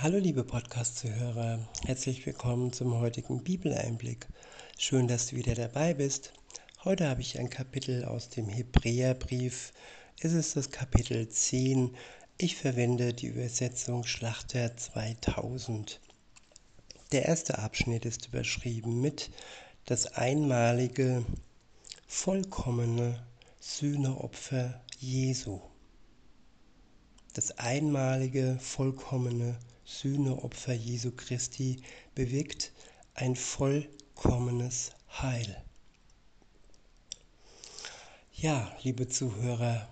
Hallo liebe Podcast-Zuhörer, herzlich willkommen zum heutigen Bibeleinblick. Schön, dass du wieder dabei bist. Heute habe ich ein Kapitel aus dem Hebräerbrief. Es ist das Kapitel 10. Ich verwende die Übersetzung Schlachter 2000. Der erste Abschnitt ist überschrieben mit das einmalige, vollkommene Sühneopfer Jesu. Das einmalige, vollkommene Sühneopfer Jesu Christi bewirkt ein vollkommenes Heil. Ja, liebe Zuhörer,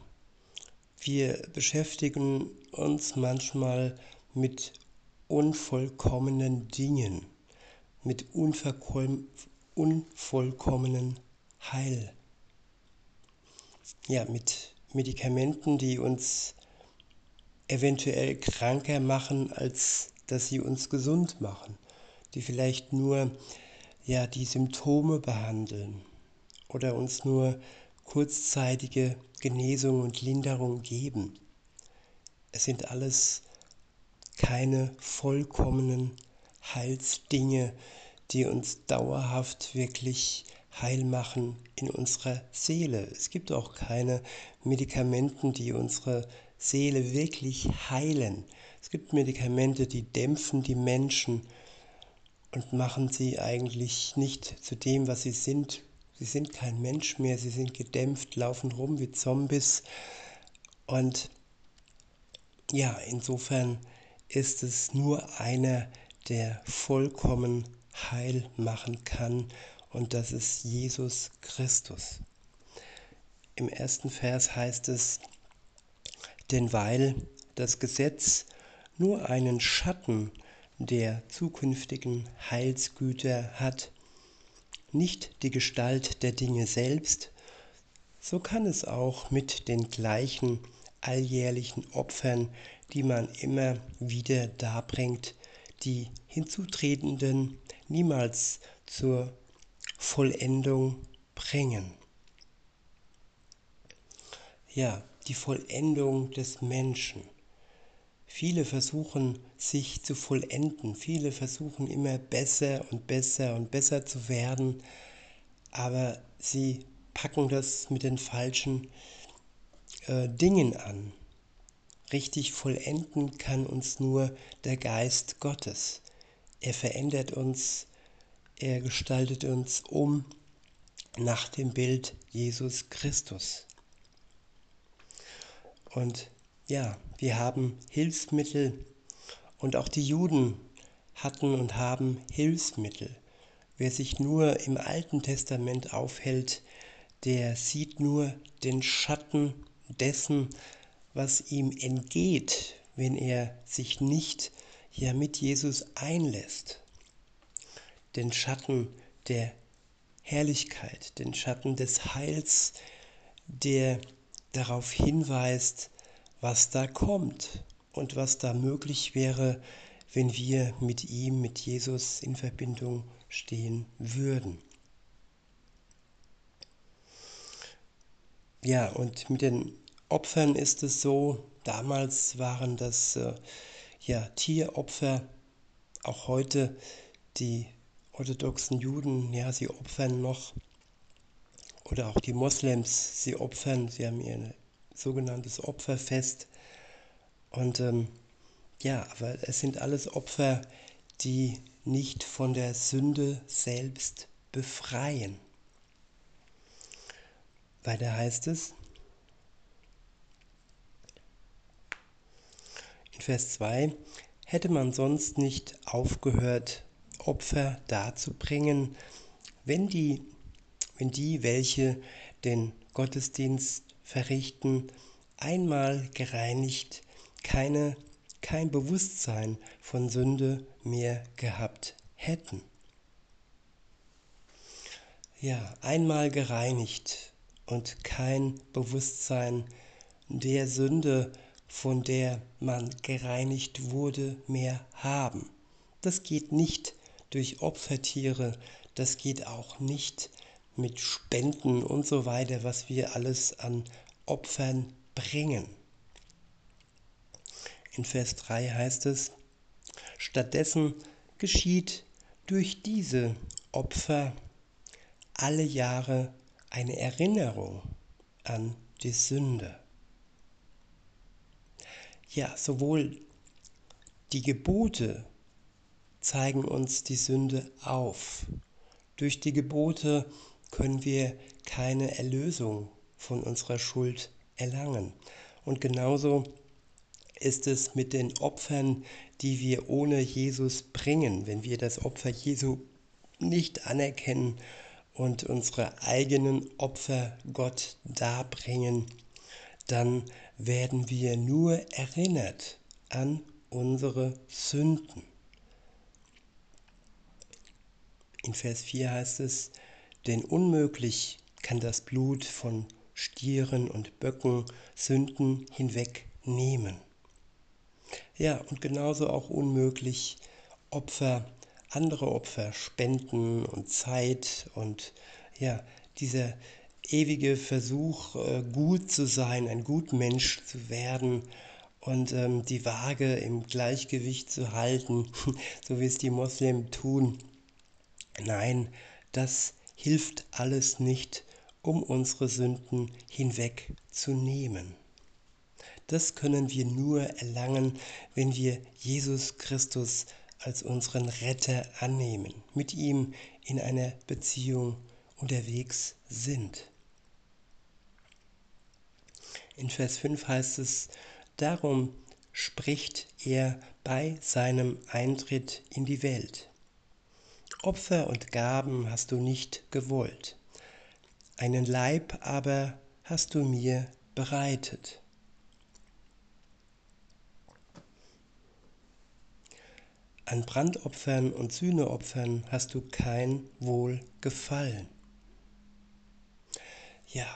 wir beschäftigen uns manchmal mit unvollkommenen Dingen, mit unvollkommenen Heil. Ja, mit Medikamenten, die uns eventuell kranker machen, als dass sie uns gesund machen, die vielleicht nur ja die Symptome behandeln oder uns nur kurzzeitige Genesung und Linderung geben. Es sind alles keine vollkommenen Heilsdinge, die uns dauerhaft wirklich heil machen in unserer Seele. Es gibt auch keine Medikamenten, die unsere Seele wirklich heilen. Es gibt Medikamente, die dämpfen die Menschen und machen sie eigentlich nicht zu dem, was sie sind. Sie sind kein Mensch mehr, sie sind gedämpft, laufen rum wie Zombies. Und ja, insofern ist es nur einer, der vollkommen heil machen kann, und das ist Jesus Christus. Im ersten Vers heißt es, denn weil das Gesetz nur einen Schatten der zukünftigen Heilsgüter hat, nicht die Gestalt der Dinge selbst, so kann es auch mit den gleichen alljährlichen Opfern, die man immer wieder darbringt, die hinzutretenden niemals zur Vollendung bringen. Ja, die Vollendung des Menschen. Viele versuchen sich zu vollenden, viele versuchen immer besser und besser und besser zu werden, aber sie packen das mit den falschen äh, Dingen an. Richtig vollenden kann uns nur der Geist Gottes. Er verändert uns, er gestaltet uns um nach dem Bild Jesus Christus. Und ja, wir haben Hilfsmittel und auch die Juden hatten und haben Hilfsmittel. Wer sich nur im Alten Testament aufhält, der sieht nur den Schatten dessen, was ihm entgeht, wenn er sich nicht ja mit Jesus einlässt. Den Schatten der Herrlichkeit, den Schatten des Heils, der darauf hinweist, was da kommt und was da möglich wäre, wenn wir mit ihm, mit Jesus in Verbindung stehen würden. Ja, und mit den Opfern ist es so, damals waren das äh, ja Tieropfer, auch heute die orthodoxen Juden, ja, sie opfern noch oder auch die Moslems, sie opfern, sie haben ihr sogenanntes Opferfest. Und ähm, ja, aber es sind alles Opfer, die nicht von der Sünde selbst befreien. Weiter heißt es, in Vers 2, hätte man sonst nicht aufgehört, Opfer darzubringen, wenn die wenn die, welche den Gottesdienst verrichten, einmal gereinigt, keine, kein Bewusstsein von Sünde mehr gehabt hätten. Ja, einmal gereinigt und kein Bewusstsein der Sünde, von der man gereinigt wurde, mehr haben. Das geht nicht durch Opfertiere, das geht auch nicht mit Spenden und so weiter, was wir alles an Opfern bringen. In Vers 3 heißt es, Stattdessen geschieht durch diese Opfer alle Jahre eine Erinnerung an die Sünde. Ja, sowohl die Gebote zeigen uns die Sünde auf. Durch die Gebote können wir keine Erlösung von unserer Schuld erlangen. Und genauso ist es mit den Opfern, die wir ohne Jesus bringen, wenn wir das Opfer Jesu nicht anerkennen und unsere eigenen Opfer Gott darbringen, dann werden wir nur erinnert an unsere Sünden. In Vers 4 heißt es, denn unmöglich kann das Blut von Stieren und Böcken Sünden hinwegnehmen. Ja, und genauso auch unmöglich Opfer, andere Opfer, Spenden und Zeit und ja, dieser ewige Versuch, äh, gut zu sein, ein Gutmensch zu werden und ähm, die Waage im Gleichgewicht zu halten, so wie es die Moslem tun. Nein, das hilft alles nicht, um unsere Sünden hinwegzunehmen. Das können wir nur erlangen, wenn wir Jesus Christus als unseren Retter annehmen, mit ihm in einer Beziehung unterwegs sind. In Vers 5 heißt es, darum spricht er bei seinem Eintritt in die Welt. Opfer und Gaben hast du nicht gewollt, einen Leib aber hast du mir bereitet. An Brandopfern und Sühneopfern hast du kein Wohl gefallen. Ja,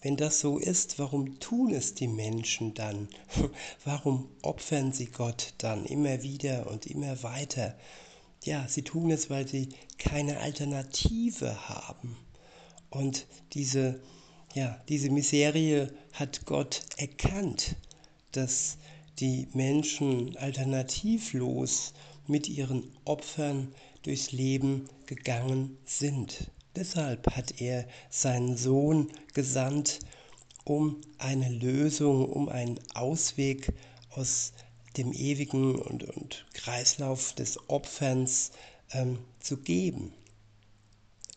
wenn das so ist, warum tun es die Menschen dann? Warum opfern sie Gott dann immer wieder und immer weiter? Ja, sie tun es, weil sie keine Alternative haben. Und diese, ja, diese Miserie hat Gott erkannt, dass die Menschen alternativlos mit ihren Opfern durchs Leben gegangen sind. Deshalb hat er seinen Sohn gesandt, um eine Lösung, um einen Ausweg aus dem ewigen und, und Kreislauf des Opferns ähm, zu geben.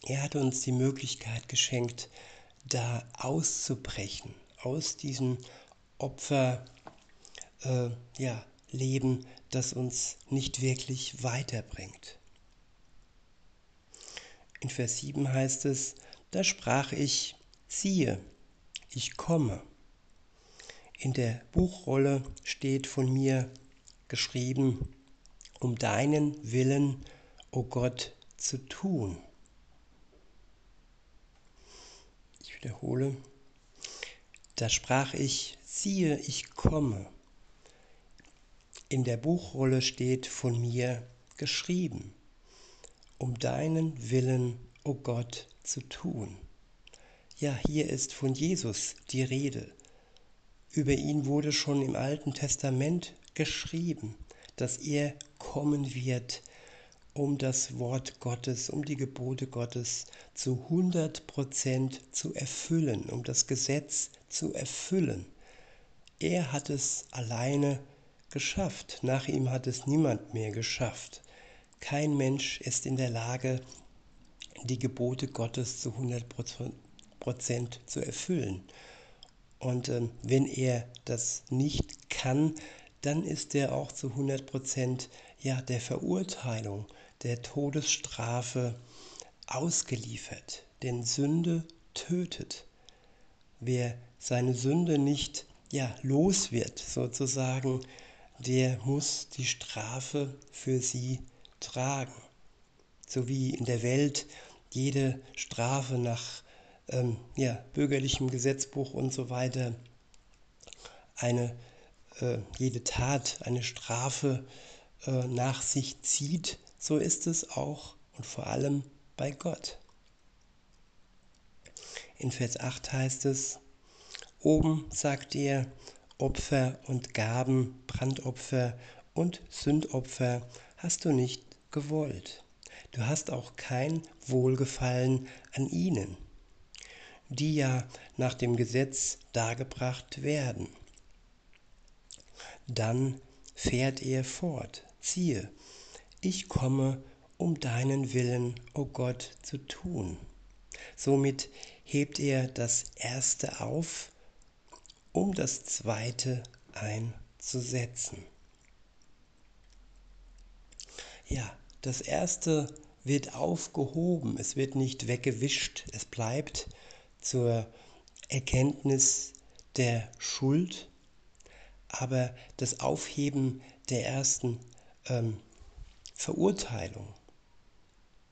Er hat uns die Möglichkeit geschenkt, da auszubrechen, aus diesem Opfer, äh, ja, das uns nicht wirklich weiterbringt. In Vers 7 heißt es, da sprach ich, siehe, ich komme. In der Buchrolle steht von mir geschrieben, um deinen Willen, o oh Gott, zu tun. Ich wiederhole, da sprach ich, siehe, ich komme. In der Buchrolle steht von mir geschrieben, um deinen Willen, o oh Gott, zu tun. Ja, hier ist von Jesus die Rede. Über ihn wurde schon im Alten Testament geschrieben, dass er kommen wird, um das Wort Gottes, um die Gebote Gottes zu 100 Prozent zu erfüllen, um das Gesetz zu erfüllen. Er hat es alleine geschafft. Nach ihm hat es niemand mehr geschafft. Kein Mensch ist in der Lage, die Gebote Gottes zu 100 Prozent zu erfüllen. Und ähm, wenn er das nicht kann, dann ist er auch zu 100 Prozent ja, der Verurteilung, der Todesstrafe ausgeliefert. Denn Sünde tötet. Wer seine Sünde nicht ja, los wird, sozusagen, der muss die Strafe für sie tragen. So wie in der Welt jede Strafe nach ähm, ja, bürgerlichem Gesetzbuch und so weiter eine, äh, jede Tat eine Strafe äh, nach sich zieht, so ist es auch und vor allem bei Gott. In Vers 8 heißt es, oben sagt er, Opfer und Gaben, Brandopfer und Sündopfer hast du nicht gewollt. Du hast auch kein Wohlgefallen an ihnen, die ja nach dem Gesetz dargebracht werden. Dann fährt er fort, siehe, ich komme, um deinen Willen, o oh Gott, zu tun. Somit hebt er das Erste auf, um das Zweite einzusetzen. Ja, das Erste wird aufgehoben, es wird nicht weggewischt, es bleibt zur Erkenntnis der Schuld, aber das Aufheben der ersten ähm, Verurteilung,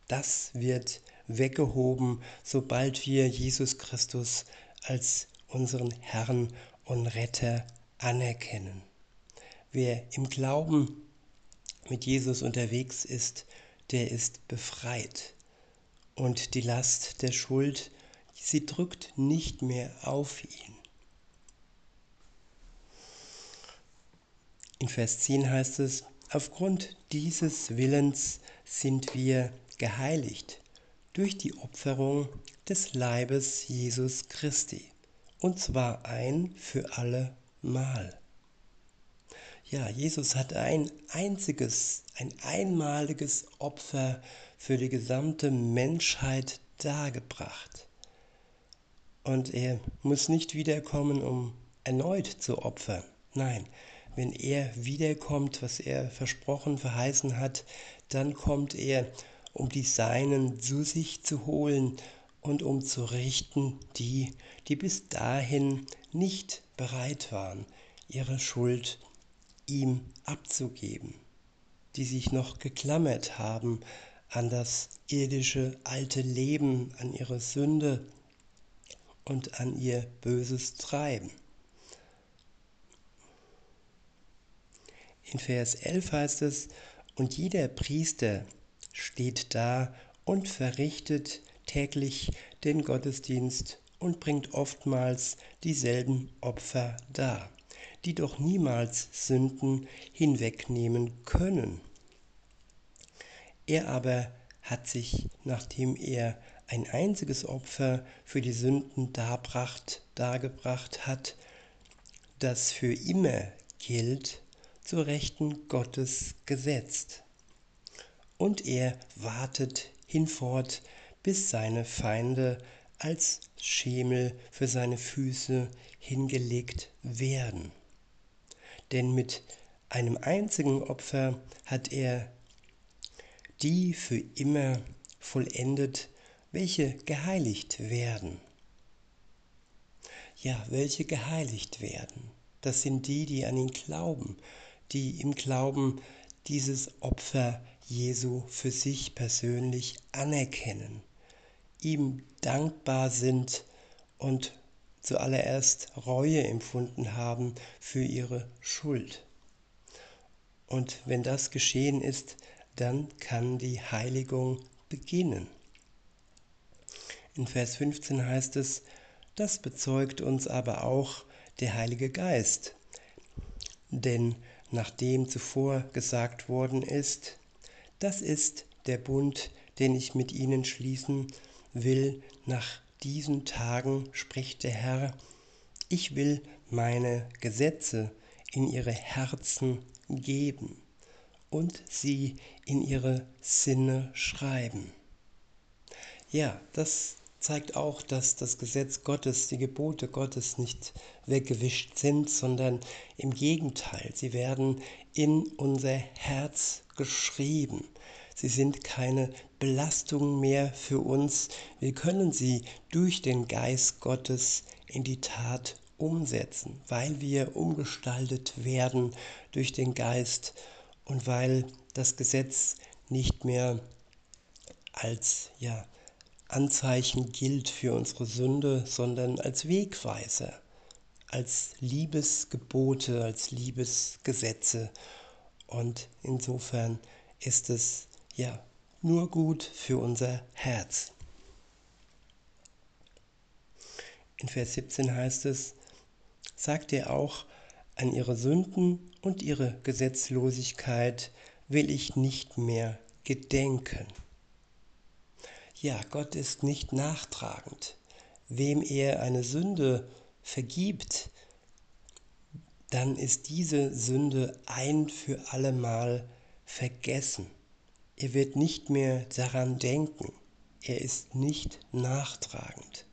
das wird weggehoben, sobald wir Jesus Christus als unseren Herrn und Retter anerkennen. Wer im Glauben mit Jesus unterwegs ist, der ist befreit. Und die Last der Schuld, sie drückt nicht mehr auf ihn. In Vers 10 heißt es, aufgrund dieses Willens sind wir geheiligt durch die Opferung des Leibes Jesus Christi, und zwar ein für alle Mal. Ja, Jesus hat ein einziges, ein einmaliges Opfer für die gesamte Menschheit dargebracht. Und er muss nicht wiederkommen, um erneut zu opfern. Nein, wenn er wiederkommt, was er versprochen, verheißen hat, dann kommt er, um die Seinen zu sich zu holen und um zu richten die, die bis dahin nicht bereit waren, ihre Schuld ihm abzugeben, die sich noch geklammert haben an das irdische alte Leben, an ihre Sünde und an ihr böses Treiben. In Vers 11 heißt es, und jeder Priester steht da und verrichtet täglich den Gottesdienst und bringt oftmals dieselben Opfer dar, die doch niemals Sünden hinwegnehmen können. Er aber hat sich, nachdem er ein einziges Opfer für die Sünden darbracht, dargebracht hat, das für immer gilt, zur Rechten Gottes gesetzt und er wartet hinfort, bis seine Feinde als Schemel für seine Füße hingelegt werden. Denn mit einem einzigen Opfer hat er die für immer vollendet, welche geheiligt werden. Ja, welche geheiligt werden. Das sind die, die an ihn glauben, die im Glauben dieses Opfer Jesu für sich persönlich anerkennen, ihm dankbar sind und zuallererst Reue empfunden haben für ihre Schuld. Und wenn das geschehen ist, dann kann die Heiligung beginnen. In Vers 15 heißt es, das bezeugt uns aber auch der Heilige Geist. Denn nachdem zuvor gesagt worden ist, das ist der Bund, den ich mit ihnen schließen will nach diesen Tagen, spricht der Herr. Ich will meine Gesetze in ihre Herzen geben und sie in ihre Sinne schreiben. Ja, das zeigt auch, dass das Gesetz Gottes, die Gebote Gottes nicht weggewischt sind, sondern im Gegenteil, sie werden in unser Herz geschrieben. Sie sind keine Belastung mehr für uns. Wir können sie durch den Geist Gottes in die Tat umsetzen, weil wir umgestaltet werden durch den Geist und weil das Gesetz nicht mehr als ja, Anzeichen gilt für unsere Sünde, sondern als Wegweiser, als Liebesgebote, als Liebesgesetze. Und insofern ist es ja nur gut für unser Herz. In Vers 17 heißt es, sagt er auch, An ihre Sünden und ihre Gesetzlosigkeit will ich nicht mehr gedenken. Ja, Gott ist nicht nachtragend. Wem er eine Sünde vergibt, dann ist diese Sünde ein für allemal vergessen. Er wird nicht mehr daran denken. Er ist nicht nachtragend.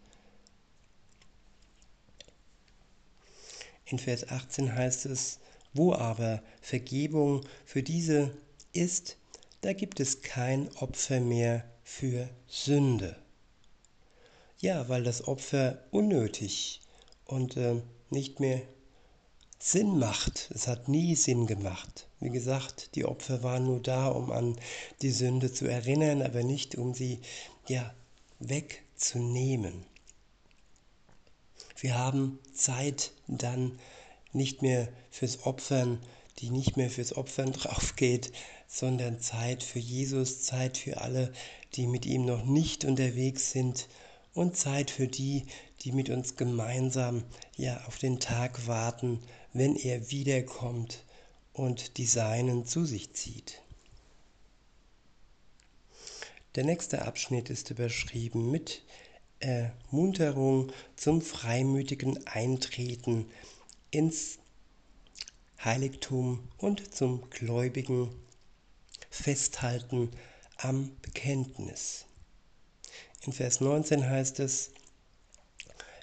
In Vers 18 heißt es, wo aber Vergebung für diese ist, da gibt es kein Opfer mehr für Sünde. Ja, weil das Opfer unnötig und äh, nicht mehr Sinn macht. Es hat nie Sinn gemacht. Wie gesagt, die Opfer waren nur da, um an die Sünde zu erinnern, aber nicht um sie ja wegzunehmen. Wir haben Zeit dann nicht mehr fürs Opfern, die nicht mehr fürs Opfern drauf geht, sondern Zeit für Jesus, Zeit für alle, die mit ihm noch nicht unterwegs sind und Zeit für die, die mit uns gemeinsam ja auf den Tag warten, wenn er wiederkommt und die Seinen zu sich zieht. Der nächste Abschnitt ist überschrieben mit Ermunterung zum freimütigen Eintreten ins Heiligtum und zum gläubigen Festhalten am Bekenntnis. In Vers 19 heißt es,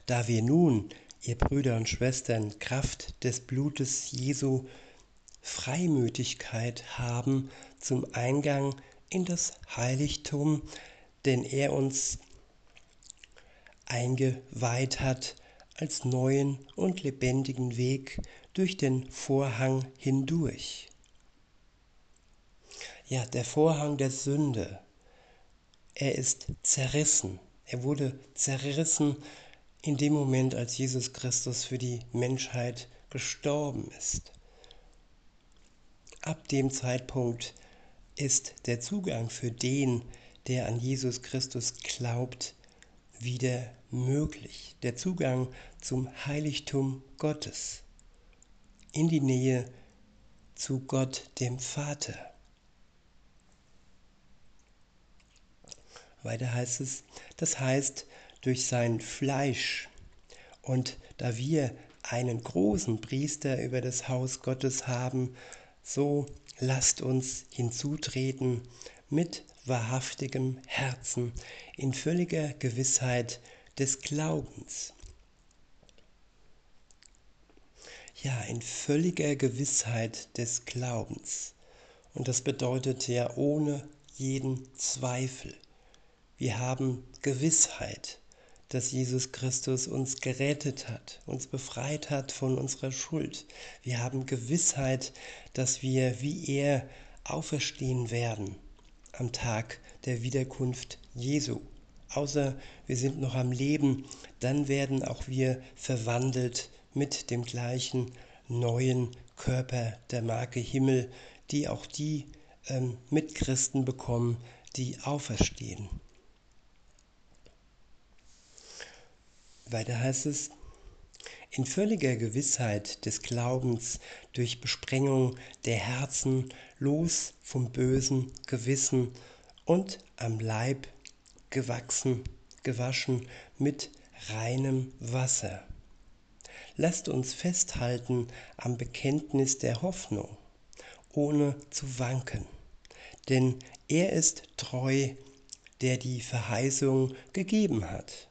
da wir nun, ihr Brüder und Schwestern, Kraft des Blutes Jesu Freimütigkeit haben zum Eingang in das Heiligtum, den er uns eingeweiht hat als neuen und lebendigen Weg durch den Vorhang hindurch. Ja, der Vorhang der Sünde, er ist zerrissen. Er wurde zerrissen in dem Moment, als Jesus Christus für die Menschheit gestorben ist. Ab dem Zeitpunkt ist der Zugang für den, der an Jesus Christus glaubt, wieder möglich. Der Zugang zum Heiligtum Gottes, in die Nähe zu Gott dem Vater. Weiter heißt es, das heißt, durch sein Fleisch. Und da wir einen großen Priester über das Haus Gottes haben, so lasst uns hinzutreten mit wahrhaftigem Herzen, in völliger Gewissheit des Glaubens. Ja, in völliger Gewissheit des Glaubens. Und das bedeutet ja ohne jeden Zweifel. Wir haben Gewissheit, dass Jesus Christus uns gerettet hat, uns befreit hat von unserer Schuld. Wir haben Gewissheit, dass wir wie er auferstehen werden am Tag der Wiederkunft Jesu. Außer wir sind noch am Leben, dann werden auch wir verwandelt mit dem gleichen neuen Körper der Marke Himmel, die auch die ähm, Mitchristen bekommen, die auferstehen. Weiter heißt es, in völliger Gewissheit des Glaubens durch Besprengung der Herzen los vom bösen Gewissen und am Leib gewachsen, gewaschen mit reinem Wasser. Lasst uns festhalten am Bekenntnis der Hoffnung, ohne zu wanken, denn er ist treu, der die Verheißung gegeben hat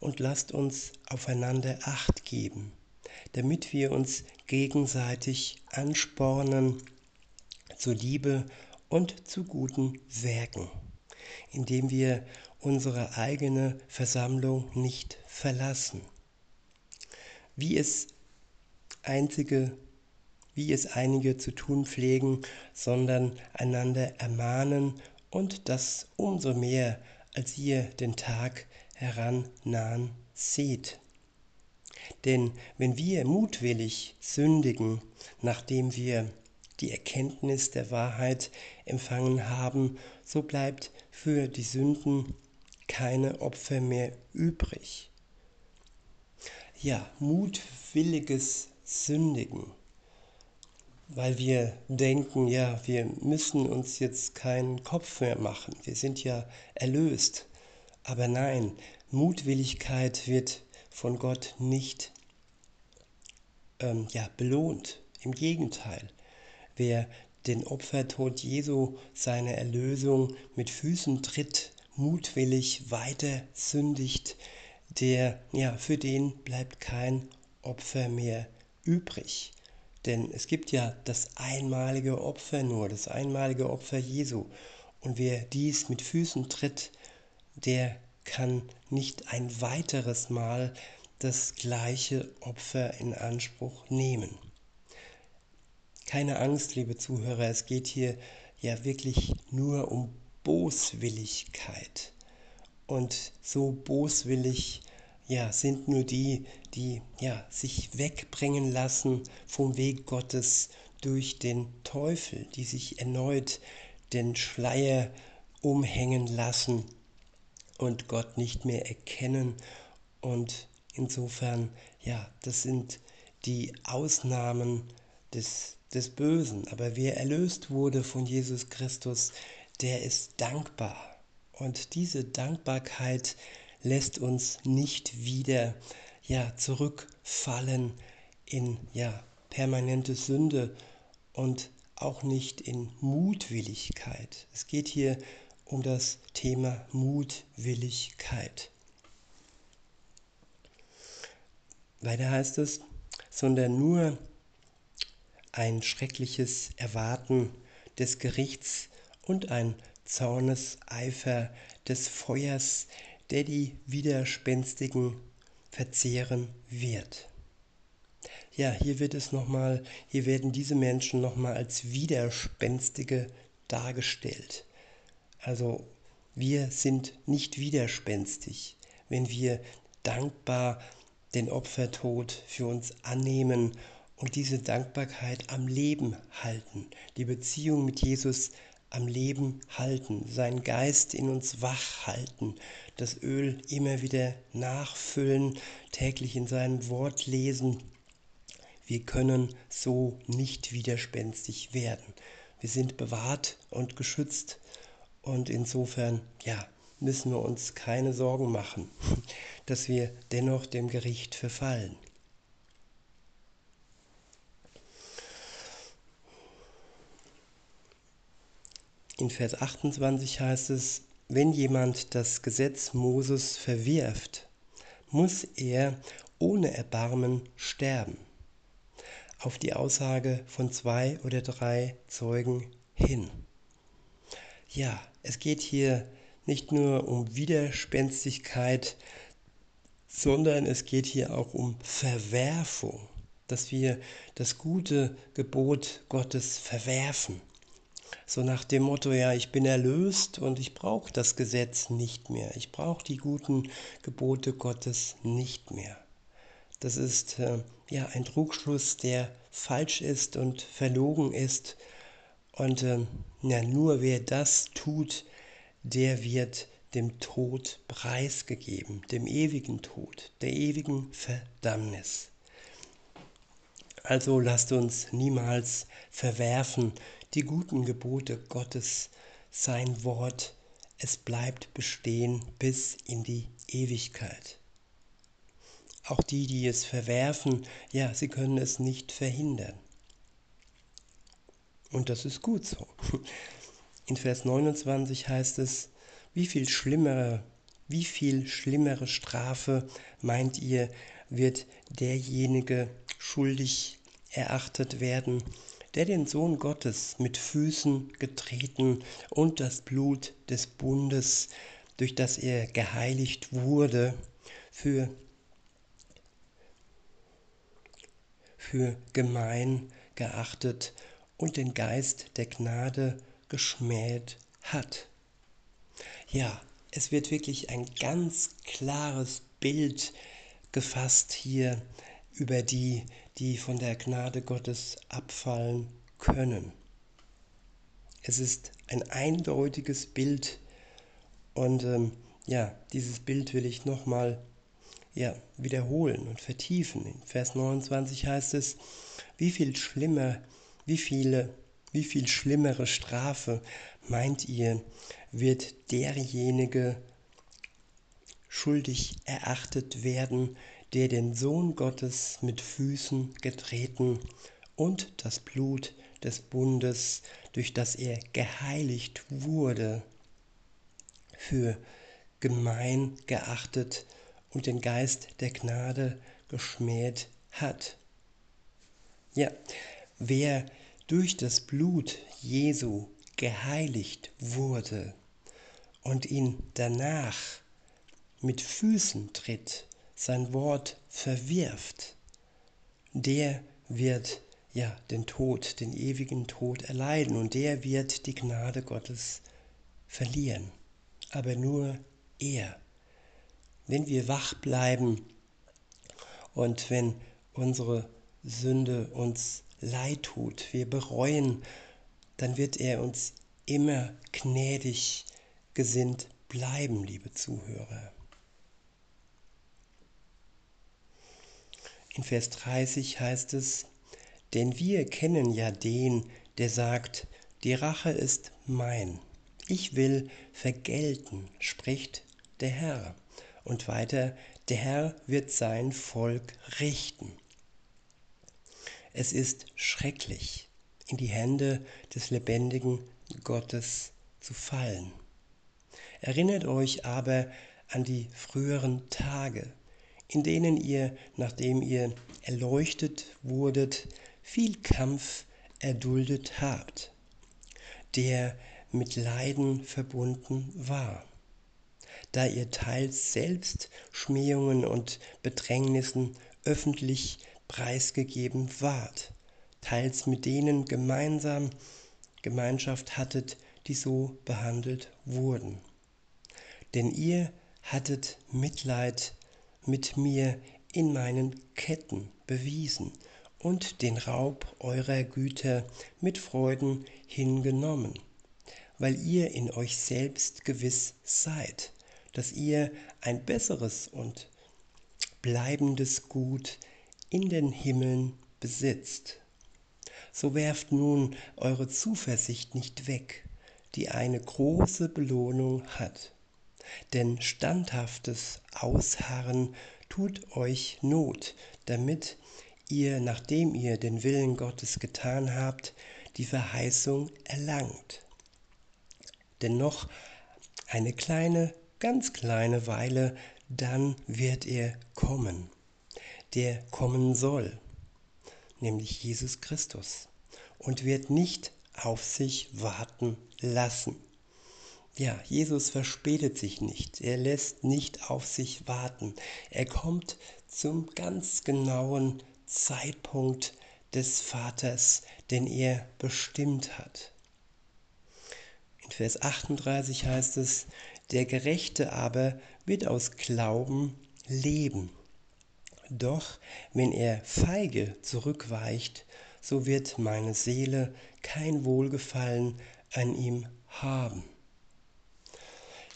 und lasst uns aufeinander acht geben, damit wir uns gegenseitig anspornen zur Liebe und zu guten Werken, indem wir unsere eigene Versammlung nicht verlassen. Wie es einzige wie es einige zu tun pflegen, sondern einander ermahnen und das umso mehr, als ihr den Tag herannahen seht. Denn wenn wir mutwillig sündigen, nachdem wir die Erkenntnis der Wahrheit empfangen haben, so bleibt für die Sünden keine Opfer mehr übrig. Ja, mutwilliges sündigen, weil wir denken, ja, wir müssen uns jetzt keinen Kopf mehr machen, wir sind ja erlöst. Aber nein, Mutwilligkeit wird von Gott nicht ähm, ja, belohnt. Im Gegenteil, wer den Opfertod Jesu, seine Erlösung mit Füßen tritt, mutwillig weiter sündigt, der, ja, für den bleibt kein Opfer mehr übrig. Denn es gibt ja das einmalige Opfer nur, das einmalige Opfer Jesu. Und wer dies mit Füßen tritt, der kann nicht ein weiteres Mal das gleiche Opfer in Anspruch nehmen. Keine Angst, liebe Zuhörer, es geht hier ja wirklich nur um Boswilligkeit. Und so boswillig ja, sind nur die, die ja, sich wegbringen lassen vom Weg Gottes durch den Teufel, die sich erneut den Schleier umhängen lassen und Gott nicht mehr erkennen. Und insofern, ja, das sind die Ausnahmen des, des Bösen. Aber wer erlöst wurde von Jesus Christus, der ist dankbar. Und diese Dankbarkeit lässt uns nicht wieder ja, zurückfallen in ja, permanente Sünde und auch nicht in Mutwilligkeit. Es geht hier um das Thema Mutwilligkeit. Weiter heißt es, sondern nur ein schreckliches Erwarten des Gerichts und ein Zorneseifer des Feuers, der die Widerspenstigen verzehren wird. Ja, hier wird es nochmal, hier werden diese Menschen nochmal als Widerspenstige dargestellt. Also wir sind nicht widerspenstig, wenn wir dankbar den Opfertod für uns annehmen und diese Dankbarkeit am Leben halten, die Beziehung mit Jesus am Leben halten, seinen Geist in uns wach halten, das Öl immer wieder nachfüllen, täglich in seinem Wort lesen. Wir können so nicht widerspenstig werden. Wir sind bewahrt und geschützt und insofern, ja, müssen wir uns keine Sorgen machen, dass wir dennoch dem Gericht verfallen. In Vers 28 heißt es, wenn jemand das Gesetz Moses verwirft, muss er ohne Erbarmen sterben. Auf die Aussage von zwei oder drei Zeugen hin. Ja, es geht hier nicht nur um Widerspenstigkeit, sondern es geht hier auch um Verwerfung, dass wir das gute Gebot Gottes verwerfen so nach dem Motto, ja, ich bin erlöst und ich brauche das Gesetz nicht mehr. Ich brauche die guten Gebote Gottes nicht mehr. Das ist äh, ja ein Trugschluss, der falsch ist und verlogen ist. Und äh, ja, nur wer das tut, der wird dem Tod preisgegeben, dem ewigen Tod, der ewigen Verdammnis. Also lasst uns niemals verwerfen, die guten Gebote Gottes, sein Wort, es bleibt bestehen bis in die Ewigkeit. Auch die, die es verwerfen, ja, sie können es nicht verhindern. Und das ist gut so. In Vers 29 heißt es, wie viel schlimmere, wie viel schlimmere Strafe meint ihr, wird derjenige schuldig erachtet werden, der den Sohn Gottes mit Füßen getreten und das Blut des Bundes, durch das er geheiligt wurde, für, für gemein geachtet und den Geist der Gnade geschmäht hat. Ja, es wird wirklich ein ganz klares Bild gefasst hier über die, die von der Gnade Gottes abfallen können. Es ist ein eindeutiges Bild und ähm, ja, dieses Bild will ich nochmal ja, wiederholen und vertiefen. In Vers 29 heißt es, wie viel schlimmer, wie viele, wie viel schlimmere Strafe meint ihr, wird derjenige schuldig erachtet werden, der den Sohn Gottes mit Füßen getreten und das Blut des Bundes, durch das er geheiligt wurde, für gemein geachtet und den Geist der Gnade geschmäht hat. Ja, wer durch das Blut Jesu geheiligt wurde und ihn danach mit Füßen tritt, sein Wort verwirft, der wird ja den Tod, den ewigen Tod erleiden und der wird die Gnade Gottes verlieren. Aber nur er. Wenn wir wach bleiben und wenn unsere Sünde uns leid tut, wir bereuen, dann wird er uns immer gnädig gesinnt bleiben, liebe Zuhörer. In Vers 30 heißt es, denn wir kennen ja den, der sagt, die Rache ist mein, ich will vergelten, spricht der Herr. Und weiter, der Herr wird sein Volk richten. Es ist schrecklich, in die Hände des lebendigen Gottes zu fallen. Erinnert euch aber an die früheren Tage, in denen ihr, nachdem ihr erleuchtet wurdet, viel Kampf erduldet habt, der mit Leiden verbunden war, da ihr teils selbst Schmähungen und Bedrängnissen öffentlich preisgegeben ward, teils mit denen gemeinsam Gemeinschaft hattet, die so behandelt wurden. Denn ihr hattet Mitleid mit mir in meinen Ketten bewiesen und den Raub eurer Güter mit Freuden hingenommen, weil ihr in euch selbst gewiss seid, dass ihr ein besseres und bleibendes Gut in den Himmeln besitzt. So werft nun eure Zuversicht nicht weg, die eine große Belohnung hat denn standhaftes Ausharren tut euch Not, damit ihr, nachdem ihr den Willen Gottes getan habt, die Verheißung erlangt. Denn noch eine kleine, ganz kleine Weile, dann wird er kommen, der kommen soll, nämlich Jesus Christus, und wird nicht auf sich warten lassen. Ja, Jesus verspätet sich nicht. Er lässt nicht auf sich warten. Er kommt zum ganz genauen Zeitpunkt des Vaters, den er bestimmt hat. In Vers 38 heißt es, der Gerechte aber wird aus Glauben leben. Doch wenn er feige zurückweicht, so wird meine Seele kein Wohlgefallen an ihm haben.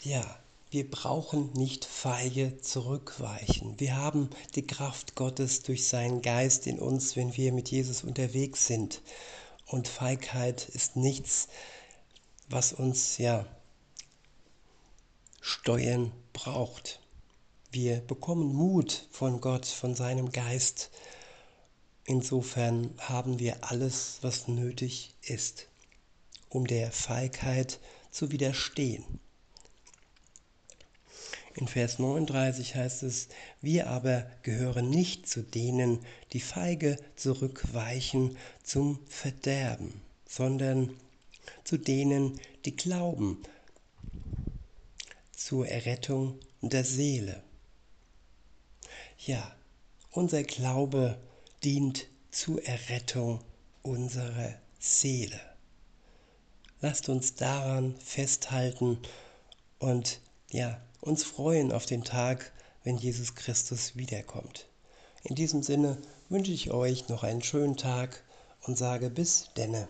Ja, wir brauchen nicht feige zurückweichen. Wir haben die Kraft Gottes durch seinen Geist in uns, wenn wir mit Jesus unterwegs sind. Und Feigheit ist nichts, was uns ja steuern braucht. Wir bekommen Mut von Gott, von seinem Geist. Insofern haben wir alles, was nötig ist, um der Feigheit zu widerstehen. In Vers 39 heißt es, wir aber gehören nicht zu denen, die feige zurückweichen zum Verderben, sondern zu denen, die glauben, zur Errettung der Seele. Ja, unser Glaube dient zur Errettung unserer Seele. Lasst uns daran festhalten und ja, uns freuen auf den Tag, wenn Jesus Christus wiederkommt. In diesem Sinne wünsche ich euch noch einen schönen Tag und sage bis denne.